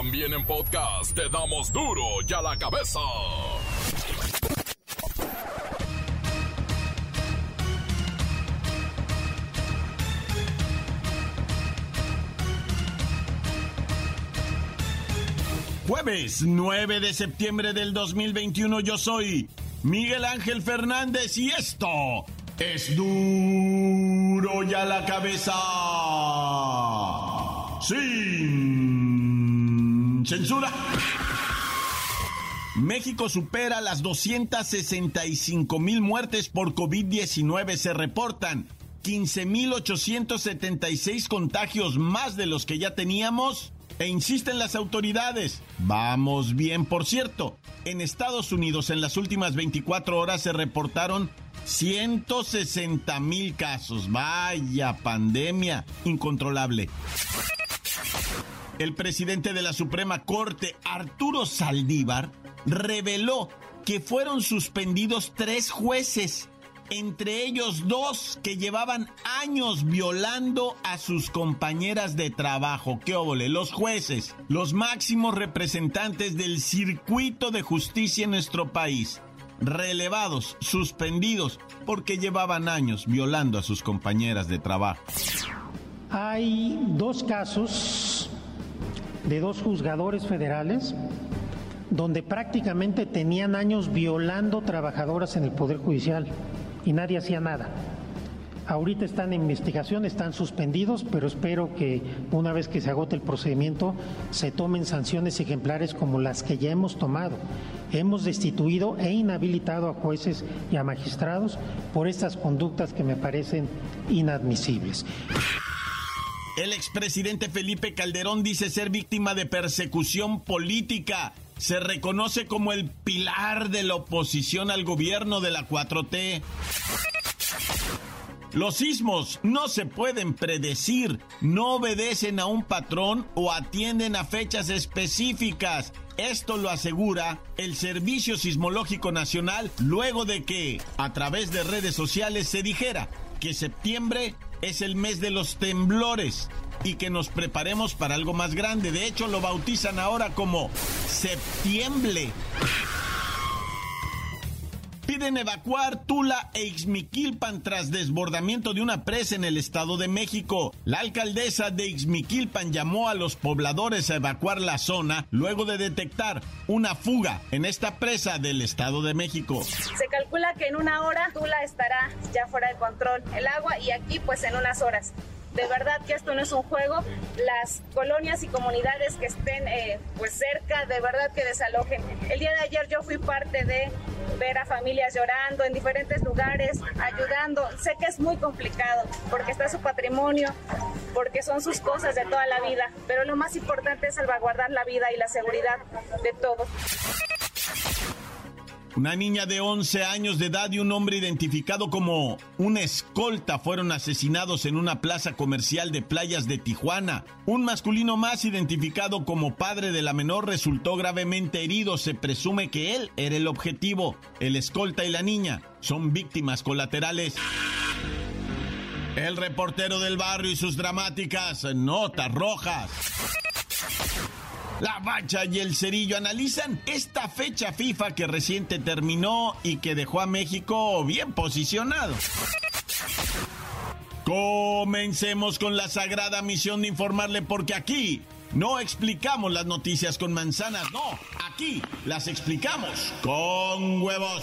También en podcast te damos duro y a la cabeza. Jueves 9 de septiembre del 2021 yo soy Miguel Ángel Fernández y esto es duro y a la cabeza. Sin censura. México supera las 265 mil muertes por COVID-19. Se reportan 15.876 contagios más de los que ya teníamos e insisten las autoridades. Vamos bien, por cierto. En Estados Unidos en las últimas 24 horas se reportaron 160 mil casos. Vaya pandemia incontrolable. El presidente de la Suprema Corte, Arturo Saldívar, reveló que fueron suspendidos tres jueces entre ellos dos que llevaban años violando a sus compañeras de trabajo. ¡Qué óvole! Los jueces, los máximos representantes del circuito de justicia en nuestro país, relevados, suspendidos, porque llevaban años violando a sus compañeras de trabajo. Hay dos casos de dos juzgadores federales donde prácticamente tenían años violando trabajadoras en el Poder Judicial y nadie hacía nada. Ahorita están en investigación, están suspendidos, pero espero que una vez que se agote el procedimiento se tomen sanciones ejemplares como las que ya hemos tomado. Hemos destituido e inhabilitado a jueces y a magistrados por estas conductas que me parecen inadmisibles. El expresidente Felipe Calderón dice ser víctima de persecución política se reconoce como el pilar de la oposición al gobierno de la 4T. Los sismos no se pueden predecir, no obedecen a un patrón o atienden a fechas específicas. Esto lo asegura el Servicio Sismológico Nacional luego de que, a través de redes sociales, se dijera que septiembre es el mes de los temblores y que nos preparemos para algo más grande. De hecho, lo bautizan ahora como septiembre. Piden evacuar Tula e Ixmiquilpan tras desbordamiento de una presa en el Estado de México. La alcaldesa de Ixmiquilpan llamó a los pobladores a evacuar la zona luego de detectar una fuga en esta presa del Estado de México. Se calcula que en una hora Tula estará ya fuera de control el agua y aquí pues en unas horas de verdad que esto no es un juego. Las colonias y comunidades que estén eh, pues cerca, de verdad que desalojen. El día de ayer yo fui parte de ver a familias llorando en diferentes lugares, ayudando. Sé que es muy complicado porque está su patrimonio, porque son sus cosas de toda la vida, pero lo más importante es salvaguardar la vida y la seguridad de todos. Una niña de 11 años de edad y un hombre identificado como un escolta fueron asesinados en una plaza comercial de playas de Tijuana. Un masculino más identificado como padre de la menor resultó gravemente herido. Se presume que él era el objetivo. El escolta y la niña son víctimas colaterales. El reportero del barrio y sus dramáticas notas rojas. La Bacha y el Cerillo analizan esta fecha FIFA que reciente terminó y que dejó a México bien posicionado. Comencemos con la sagrada misión de informarle porque aquí no explicamos las noticias con manzanas, no, aquí las explicamos con huevos.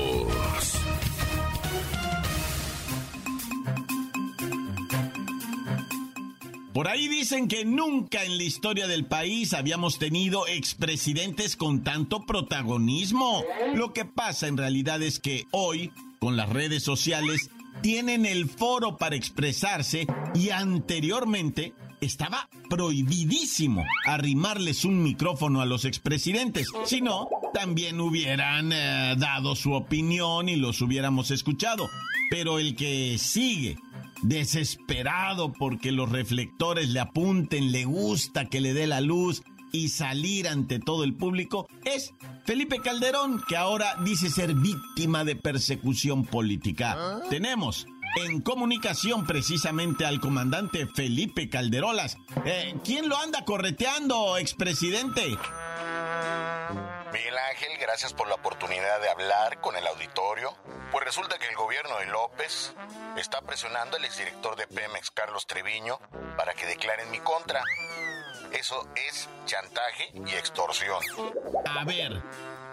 Por ahí dicen que nunca en la historia del país habíamos tenido expresidentes con tanto protagonismo. Lo que pasa en realidad es que hoy, con las redes sociales, tienen el foro para expresarse y anteriormente estaba prohibidísimo arrimarles un micrófono a los expresidentes. Si no, también hubieran eh, dado su opinión y los hubiéramos escuchado. Pero el que sigue desesperado porque los reflectores le apunten, le gusta que le dé la luz y salir ante todo el público, es Felipe Calderón, que ahora dice ser víctima de persecución política. ¿Ah? Tenemos en comunicación precisamente al comandante Felipe Calderolas. Eh, ¿Quién lo anda correteando, expresidente? Miguel Ángel, gracias por la oportunidad de hablar con el auditorio. Pues resulta que el gobierno de López está presionando al exdirector de Pemex, Carlos Treviño, para que declare en mi contra. Eso es chantaje y extorsión. A ver,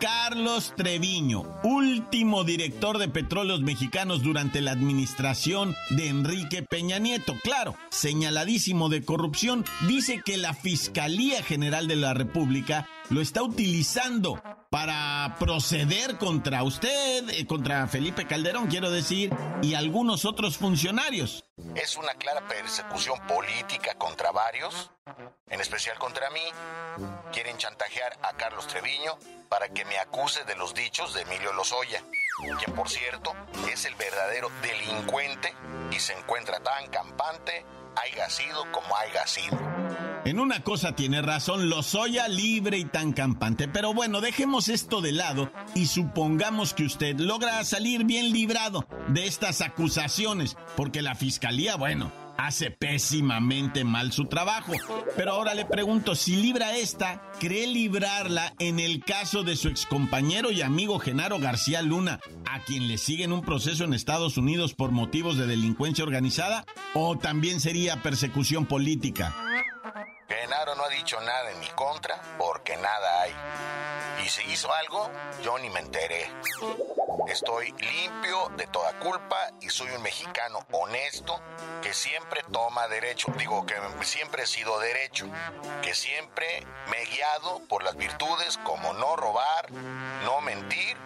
Carlos Treviño, último director de Petróleos Mexicanos durante la administración de Enrique Peña Nieto, claro, señaladísimo de corrupción, dice que la Fiscalía General de la República lo está utilizando para proceder contra usted, eh, contra Felipe Calderón, quiero decir, y algunos otros funcionarios. Es una clara persecución política contra varios, en especial contra mí. Quieren chantajear a Carlos Treviño para que me acuse de los dichos de Emilio Lozoya, quien por cierto es el verdadero delincuente y se encuentra tan campante, haya sido como haya sido. En una cosa tiene razón Lozoya libre y tan campante, pero bueno, dejemos esto de lado y supongamos que usted logra salir bien librado de estas acusaciones, porque la fiscalía, bueno, hace pésimamente mal su trabajo. Pero ahora le pregunto, si libra esta, ¿cree librarla en el caso de su excompañero y amigo Genaro García Luna, a quien le siguen un proceso en Estados Unidos por motivos de delincuencia organizada? ¿O también sería persecución política? No ha dicho nada en mi contra porque nada hay. Y si hizo algo, yo ni me enteré. Estoy limpio de toda culpa y soy un mexicano honesto que siempre toma derecho. Digo que siempre he sido derecho, que siempre me he guiado por las virtudes como no robar, no mentir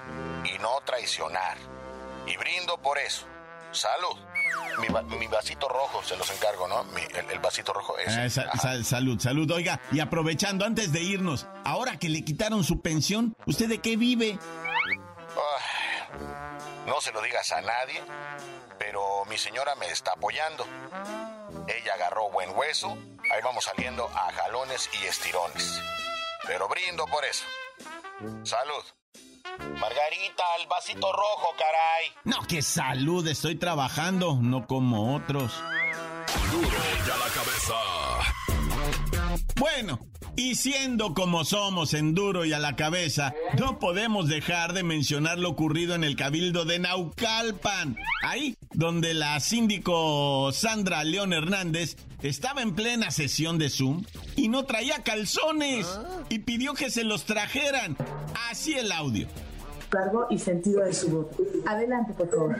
y no traicionar. Y brindo por eso. Salud. Mi, vasito rojo, se los encargo, ¿no? el, vasito rojo es. Eh, salud, salud. Oiga, y aprovechando, antes de irnos, ahora que le quitaron su pensión, ¿usted de qué vive? no se lo digas a nadie, pero mi señora me está apoyando. Ella agarró buen hueso, ahí vamos saliendo a jalones y estirones. Pero brindo por eso. Salud. Margarita, el vasito rojo, caray. No, que salud, estoy trabajando, no como otros. Duro ya la cabeza. Bueno, y siendo como somos en duro y a la cabeza, no podemos dejar de mencionar lo ocurrido en el cabildo de Naucalpan. Ahí, donde la síndico Sandra León Hernández estaba en plena sesión de Zoom y no traía calzones y pidió que se los trajeran. Así el audio largo y sentido de su voz. Adelante, por favor.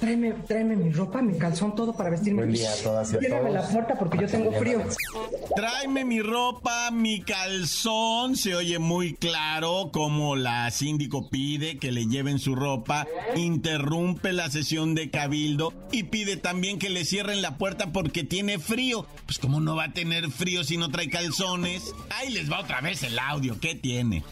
Tráeme, tráeme mi ropa, mi calzón, todo para vestirme. Buen día a todas y a todos. la puerta porque yo tengo frío. Tráeme mi ropa, mi calzón. Se oye muy claro como la síndico pide que le lleven su ropa, interrumpe la sesión de cabildo y pide también que le cierren la puerta porque tiene frío. Pues cómo no va a tener frío si no trae calzones. Ahí les va otra vez el audio. ¿Qué tiene?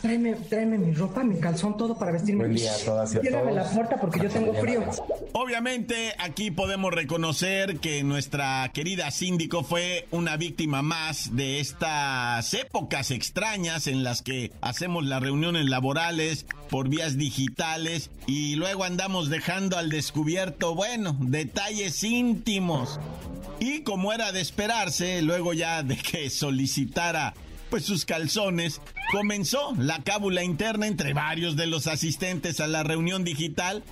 Tráeme, tráeme mi ropa, mi calzón, todo para vestirme. Buen día a todas y a todos. la puerta porque yo tengo frío. Obviamente, aquí podemos reconocer que nuestra querida síndico fue una víctima más de estas épocas extrañas en las que hacemos las reuniones laborales por vías digitales y luego andamos dejando al descubierto, bueno, detalles íntimos. Y como era de esperarse, luego ya de que solicitara pues sus calzones, comenzó la cábula interna entre varios de los asistentes a la reunión digital,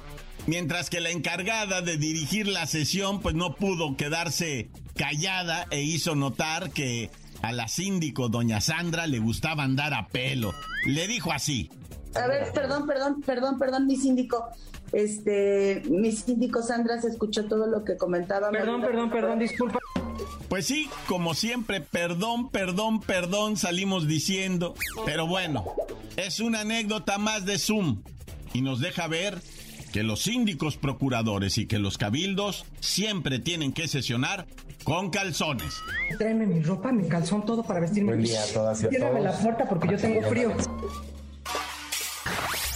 mientras que la encargada de dirigir la sesión pues no pudo quedarse callada e hizo notar que a la síndico doña Sandra le gustaba andar a pelo. Le dijo así. A ver, perdón, perdón, perdón, perdón, mi síndico. Este, mi síndico Sandra se escuchó todo lo que comentaba. Perdón, perdón, perdón, disculpa. Pues sí, como siempre, perdón, perdón, perdón, salimos diciendo. Pero bueno, es una anécdota más de Zoom y nos deja ver que los síndicos procuradores y que los cabildos siempre tienen que sesionar con calzones. Tráeme mi ropa, mi calzón, todo para vestirme. Buen día a todas y a todos. la puerta porque yo tengo frío.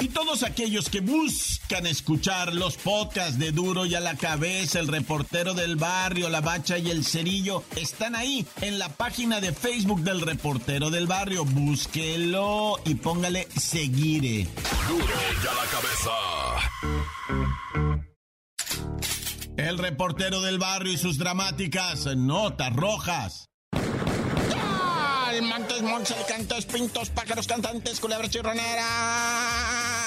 Y todos aquellos que buscan escuchar los podcasts de Duro y a la cabeza, el reportero del barrio, la bacha y el cerillo, están ahí en la página de Facebook del reportero del barrio. Búsquelo y póngale seguir. Duro y a la cabeza. El reportero del barrio y sus dramáticas notas rojas. Montes, montes, cantos, pintos, pájaros, cantantes, culebras chirroneras.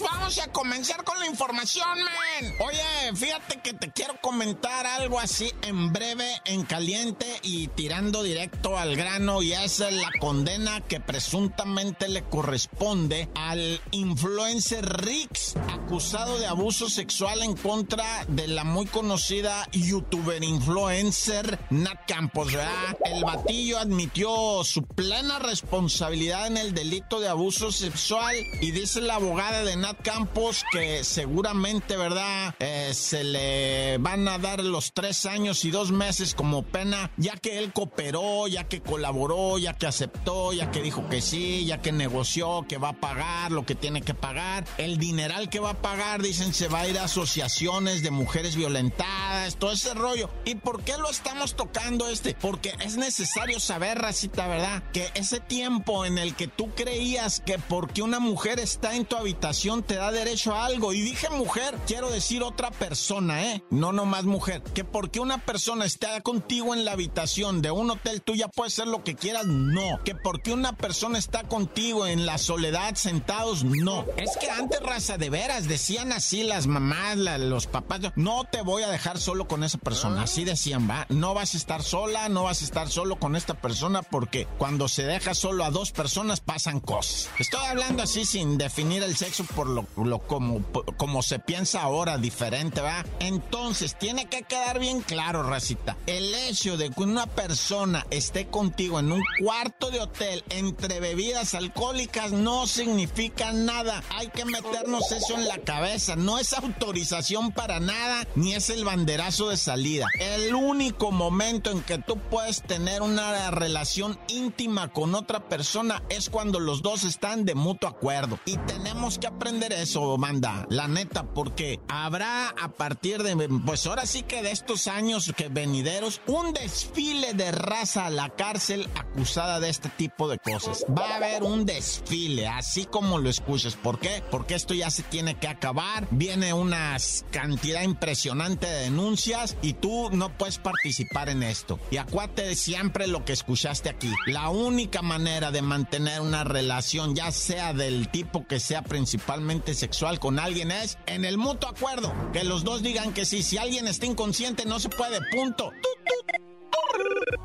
Vamos a comenzar con la información, men. Oye, fíjate que te quiero comentar algo así en breve, en caliente y tirando directo al grano. Y es la condena que presuntamente le corresponde al influencer Rix, acusado de abuso sexual en contra de la muy conocida youtuber influencer Nat Campos, ¿verdad? El batillo admitió su plena responsabilidad en el delito de abuso sexual y dice la abogada de Nat Campos que seguramente, ¿verdad? Eh, se le van a dar los tres años y dos meses como pena, ya que él cooperó, ya que colaboró, ya que aceptó, ya que dijo que sí, ya que negoció, que va a pagar lo que tiene que pagar. El dineral que va a pagar, dicen, se va a ir a asociaciones de mujeres violentadas, todo ese rollo. ¿Y por qué lo estamos tocando este? Porque es necesario saber, racita, ¿verdad? Que ese tiempo en el que tú creías que porque una mujer está en tu habitación te da derecho a algo. Y dije mujer, quiero decir otra persona, ¿eh? No nomás mujer. Que porque una persona está contigo en la habitación de un hotel, tú ya puedes hacer lo que quieras. No. Que porque una persona está contigo en la soledad sentados, no. Es que antes, raza, de veras, decían así las mamás, los papás, no te voy a dejar solo con esa persona. Así decían, va. No vas a estar sola, no vas a estar solo con esta persona porque cuando se deja solo a dos personas pasan cosas. Estoy hablando así sin definir el sexo por lo, lo como, como se piensa ahora, diferente, va. Entonces, tiene que quedar bien claro, racita. El hecho de que una persona esté contigo en un cuarto de hotel entre bebidas alcohólicas no significa nada. Hay que meternos eso en la cabeza. No es autorización para nada, ni es el banderazo de salida. El único momento en que tú puedes tener una relación íntima con otra persona es cuando los dos están de mutuo acuerdo. Y tenemos que aprender eso, manda, la neta, porque habrá a partir de, pues ahora sí que de estos años que venideros, un desfile de raza a la cárcel acusada de este tipo de cosas. Va a haber un desfile, así como lo escuchas. ¿Por qué? Porque esto ya se tiene que acabar. Viene una cantidad impresionante de denuncias y tú no puedes participar en esto. Y acuérdate de siempre lo que escuchaste aquí. La única manera de mantener una relación, ya sea del tipo que sea principalmente sexual con alguien, es en el mutuo acuerdo. Que los dos digan que sí. Si alguien está inconsciente, no se puede. Punto.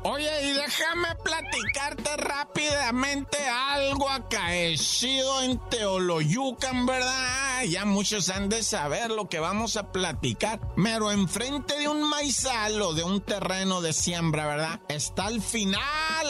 Oye, y déjame platicarte rápidamente algo acaecido en Teoloyucan, ¿verdad? Ya muchos han de saber lo que vamos a platicar. Pero enfrente de un maizal o de un terreno de siembra, ¿verdad? Está al final,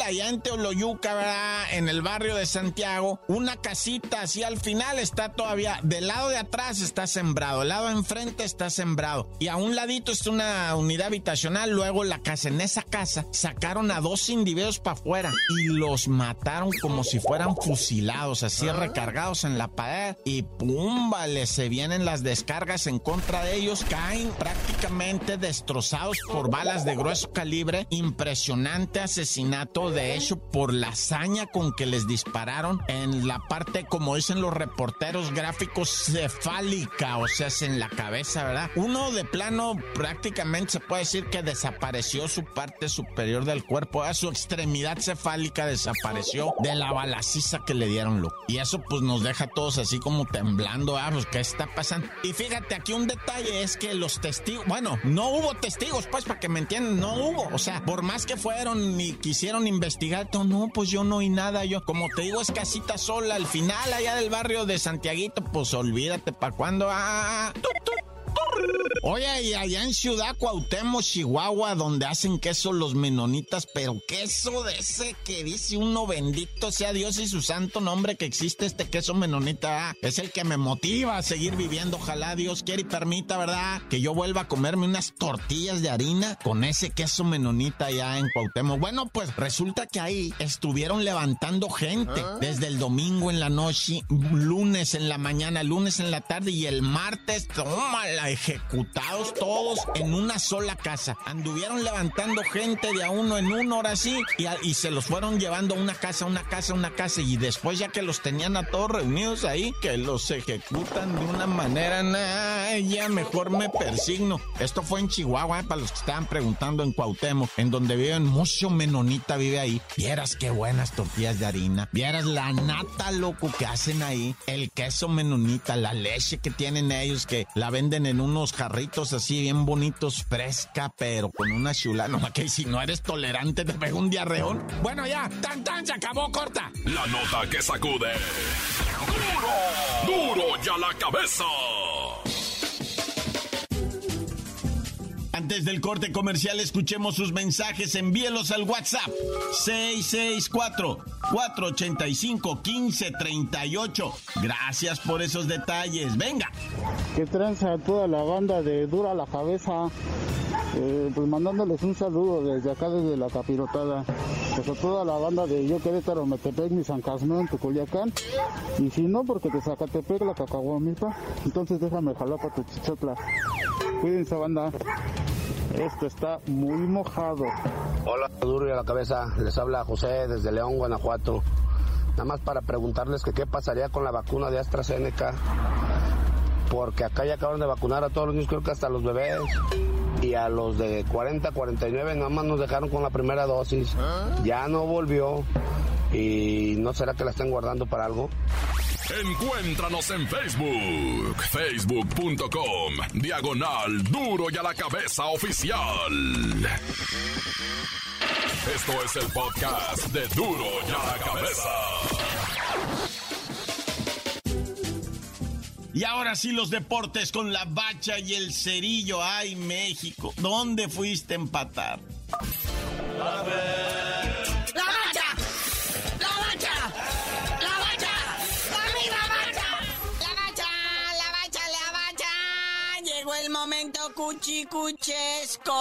allá en Teoloyuca, ¿verdad? En el barrio de Santiago, una casita así al final está todavía, del lado de atrás está sembrado, el lado de enfrente está sembrado. Y a un ladito está una unidad habitacional, luego la casa. En esa casa sacaron a dos individuos para afuera y los mataron como si fueran fusilados, así recargados en la pared. Y pum, vale, se vienen las descargas en contra de ellos, caen prácticamente destrozados por balas de grueso calibre. Impresionante asesinato, de hecho, por la hazaña con que les dispararon en la parte, como dicen los reporteros gráficos, cefálica, o sea, es en la cabeza, ¿verdad? Uno de plano prácticamente se puede decir que desapareció su parte superior del cuerpo, su extremidad cefálica desapareció de la balaciza que le dieron, loco. Y eso pues nos deja a todos así como temblando, ah, pues qué está pasando. Y fíjate, aquí un detalle es que los testigos, bueno, no hubo testigos, pues para que me entiendan, no hubo, o sea, por más que fueron y quisieron a investigar, todo, no, pues yo no oí nada, yo, como te digo, es casita sola, al final allá del barrio de Santiaguito, pues olvídate, ¿para cuándo? Ah, Oye, y allá en Ciudad Cuauhtémoc, Chihuahua, donde hacen queso los menonitas, pero queso de ese que dice uno bendito sea Dios y su santo nombre que existe este queso menonita, ah, es el que me motiva a seguir viviendo. Ojalá Dios quiera y permita, ¿verdad? Que yo vuelva a comerme unas tortillas de harina con ese queso menonita allá en Cuauhtémoc. Bueno, pues resulta que ahí estuvieron levantando gente ¿Ah? desde el domingo en la noche, lunes en la mañana, lunes en la tarde y el martes, tómala, ejecutados todos en una sola casa. Anduvieron levantando gente de a uno en uno, ahora sí, y, se los fueron llevando a una casa, una casa, una casa, y después ya que los tenían a todos reunidos ahí, que los ejecutan de una manera, nah, ya mejor me persigno. Esto fue en Chihuahua, eh, para los que estaban preguntando en Cuauhtémoc, en donde viven mucho menonita, vive ahí. Vieras qué buenas tortillas de harina, vieras la nata, loco, que hacen ahí, el queso menonita, la leche que tienen ellos, que la venden en unos jarritos así bien bonitos, fresca, pero con una chula. No, que si no eres tolerante te pega un diarreón. Bueno, ya, tan tan, se acabó, corta. La nota que sacude. ¡Duro! ¡Duro ya la cabeza! Antes del corte comercial, escuchemos sus mensajes. Envíelos al WhatsApp 664-485-1538. Gracias por esos detalles. Venga. que tranza toda la banda de Dura la Cabeza, eh, pues mandándoles un saludo desde acá, desde la capirotada, pues a toda la banda de Yo Querétaro, Metepec, ni San Casmón, Tuculiacán, y si no, porque te Zacatepec, la Cacahuamilpa, entonces déjame jalar para tu chichotla. Cuídense banda, esto está muy mojado. Hola, duro y a la cabeza. Les habla José desde León, Guanajuato. Nada más para preguntarles que qué pasaría con la vacuna de AstraZeneca. Porque acá ya acabaron de vacunar a todos los niños, creo que hasta los bebés. Y a los de 40, 49 nada más nos dejaron con la primera dosis. Ya no volvió. ¿Y no será que la están guardando para algo? Encuéntranos en Facebook, facebook.com, diagonal duro y a la cabeza oficial. Esto es el podcast de duro y a la cabeza. Y ahora sí los deportes con la bacha y el cerillo. Ay, México, ¿dónde fuiste a empatar? ¡La momento cuchicuchesco.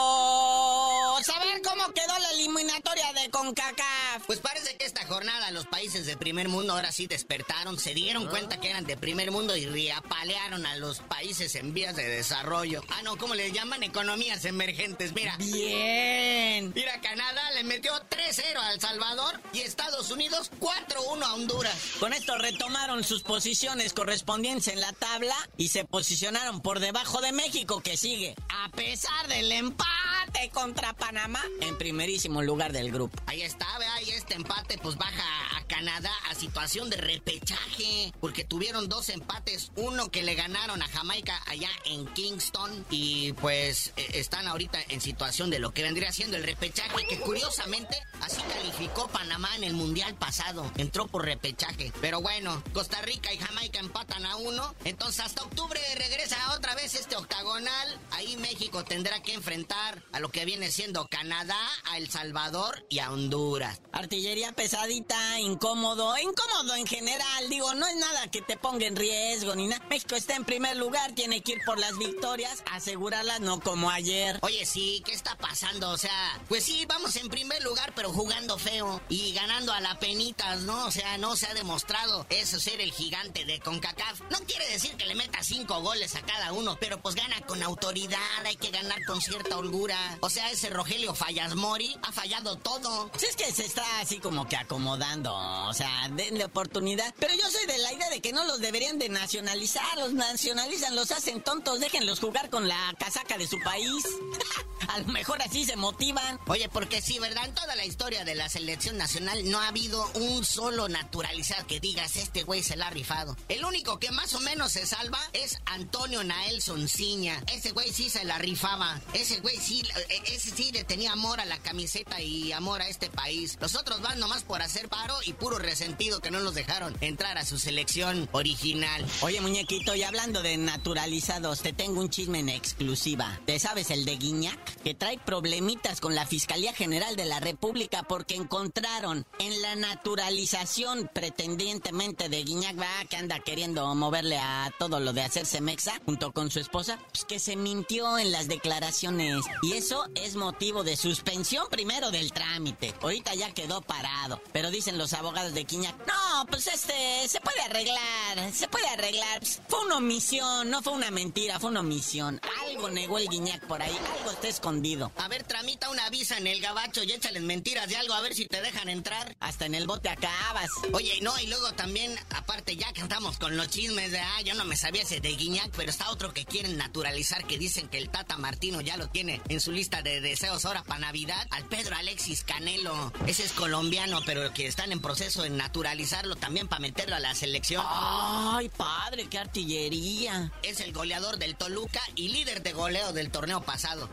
Saber cómo quedó la eliminatoria de CONCACAF. Pues parece jornada los países de primer mundo ahora sí despertaron, se dieron cuenta que eran de primer mundo y reapalearon a los países en vías de desarrollo. Ah, no, ¿cómo les llaman? Economías emergentes, mira. Bien. Mira, Canadá le metió 3-0 a El Salvador y Estados Unidos 4-1 a Honduras. Con esto retomaron sus posiciones correspondientes en la tabla y se posicionaron por debajo de México que sigue, a pesar del empate contra Panamá, en primerísimo lugar del grupo. Ahí está, vea, y este empate pues baja a Canadá a situación de repechaje, porque tuvieron dos empates, uno que le ganaron a Jamaica allá en Kingston y pues eh, están ahorita en situación de lo que vendría siendo el repechaje, que curiosamente así calificó Panamá en el Mundial pasado, entró por repechaje, pero bueno, Costa Rica y Jamaica empatan a uno, entonces hasta octubre regresa otra vez este octagonal, ahí México tendrá que enfrentar a lo que viene siendo Canadá, a El Salvador y a Honduras. Artillería pesadita, incómodo, incómodo en general. Digo, no es nada que te ponga en riesgo ni nada. México está en primer lugar, tiene que ir por las victorias, asegurarlas, no como ayer. Oye, sí, ¿qué está pasando? O sea, pues sí, vamos en primer lugar, pero jugando feo y ganando a la penitas, ¿no? O sea, no se ha demostrado eso ser el gigante de CONCACAF. No quiere decir que le meta cinco goles a cada uno, pero pues gana con autoridad, hay que ganar con cierta holgura. O sea, ese Rogelio Fallasmori ha fallado todo. Si es que se está así como que acomodando, o sea, denle oportunidad. Pero yo soy de la idea de que no los deberían de nacionalizar, los nacionalizan, los hacen tontos, déjenlos jugar con la casaca de su país. A lo mejor así se motivan. Oye, porque sí, ¿verdad? En toda la historia de la selección nacional no ha habido un solo naturalizado que digas, este güey se la ha rifado. El único que más o menos se salva es Antonio Nael Sonciña. Ese güey sí se la rifaba. Ese güey sí, ese sí le tenía amor a la camiseta y amor a este país. Los otros van nomás por hacer paro y puro resentido que no los dejaron entrar a su selección original. Oye, muñequito, y hablando de naturalizados, te tengo un chisme en exclusiva. ¿Te sabes el de Guiñac? Que trae problemitas con la Fiscalía General de la República porque encontraron en la naturalización pretendientemente de Guiñac, que anda queriendo moverle a todo lo de hacerse mexa junto con su esposa, pues que se mintió en las declaraciones. Y eso es motivo de suspensión primero del trámite. Ahorita ya quedó parado. Pero dicen los abogados de Guiñac, no, pues este, se puede arreglar, se puede arreglar. Pues, fue una omisión, no fue una mentira, fue una omisión. Algo negó el Guiñac por ahí, algo está escondido. A ver, tramita una visa en el gabacho y échales mentiras de algo a ver si te dejan entrar. Hasta en el bote acabas. Oye, no, y luego también, aparte ya que estamos con los chismes de, ah, yo no me sabía ese de Guiñac, pero está otro que quieren naturalizar que dicen que el Tata Martino ya lo tiene en su lista de deseos ahora para Navidad. Al Pedro Alexis Canelo. Ese es colombiano, pero que están en proceso de naturalizarlo también para meterlo a la selección. Ay, padre, qué artillería. Es el goleador del Toluca y líder de goleo del torneo pasado.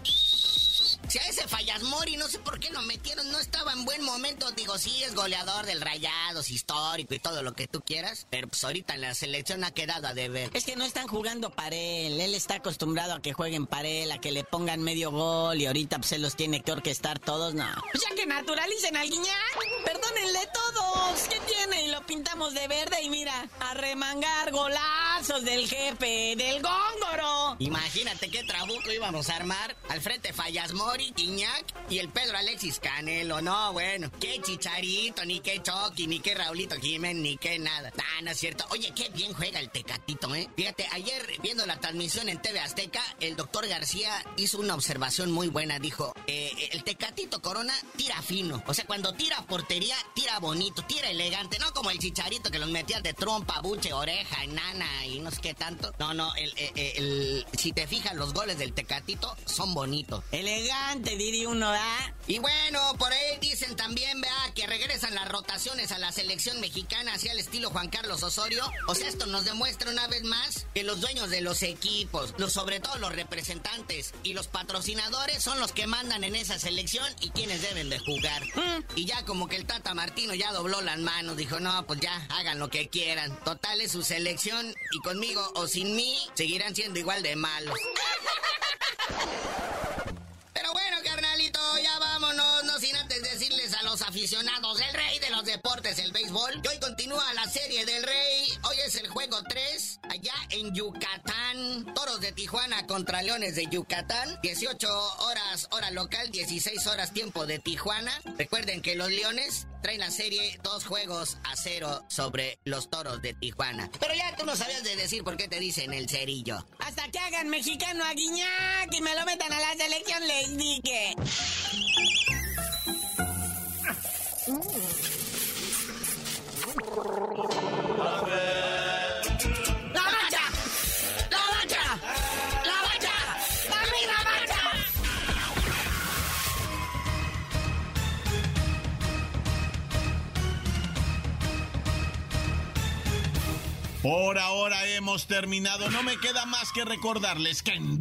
Si a ese Fallas Mori, no sé por qué lo metieron, no estaba en buen momento. Digo, sí, es goleador del Rayados, histórico y todo lo que tú quieras. Pero pues ahorita en la selección ha quedado a deber. Es que no están jugando para él. Él está acostumbrado a que jueguen para él, a que le pongan medio gol y ahorita pues se los tiene que orquestar todos. No. Pues ya que naturalicen al Guiñac. Perdónenle todos. ¿Qué tiene? Y lo pintamos de verde y mira, a remangar golazos del jefe, del góngoro. Imagínate qué trabuco íbamos a armar. Al frente Fallas Mori Iñac y el Pedro Alexis Canelo. No, bueno, qué chicharito, ni qué Chucky, ni qué Raulito Jiménez, ni qué nada. Ah, no es cierto. Oye, qué bien juega el Tecatito, ¿eh? Fíjate, ayer viendo la transmisión en TV Azteca, el doctor García hizo una observación muy buena. Dijo, eh, el Tecatito Corona tira fino. O sea, cuando tira portería, tira bonito, tira elegante. No como el chicharito que los metía de trompa, buche, oreja, enana y no sé qué tanto. No, no, el, el, si te fijas, los goles del Tecatito son bonitos. Elegante te diría uno, ¿ah? Y bueno, por ahí dicen también, vea, que regresan las rotaciones a la selección mexicana hacia el estilo Juan Carlos Osorio. O sea, esto nos demuestra una vez más que los dueños de los equipos, los, sobre todo los representantes y los patrocinadores son los que mandan en esa selección y quienes deben de jugar. Mm. Y ya como que el Tata Martino ya dobló las manos, dijo, no, pues ya, hagan lo que quieran. Total es su selección y conmigo o sin mí seguirán siendo igual de malos. aficionados, el rey de los deportes, el béisbol. Y hoy continúa la serie del rey. Hoy es el juego 3, allá en Yucatán. Toros de Tijuana contra Leones de Yucatán. 18 horas hora local, 16 horas tiempo de Tijuana. Recuerden que los Leones traen la serie dos juegos a cero sobre los Toros de Tijuana. Pero ya tú no sabías de decir por qué te dicen el cerillo. Hasta que hagan mexicano a Guiñac y me lo metan a la selección les dije. Por ahora hemos terminado. No me queda más que recordarles que en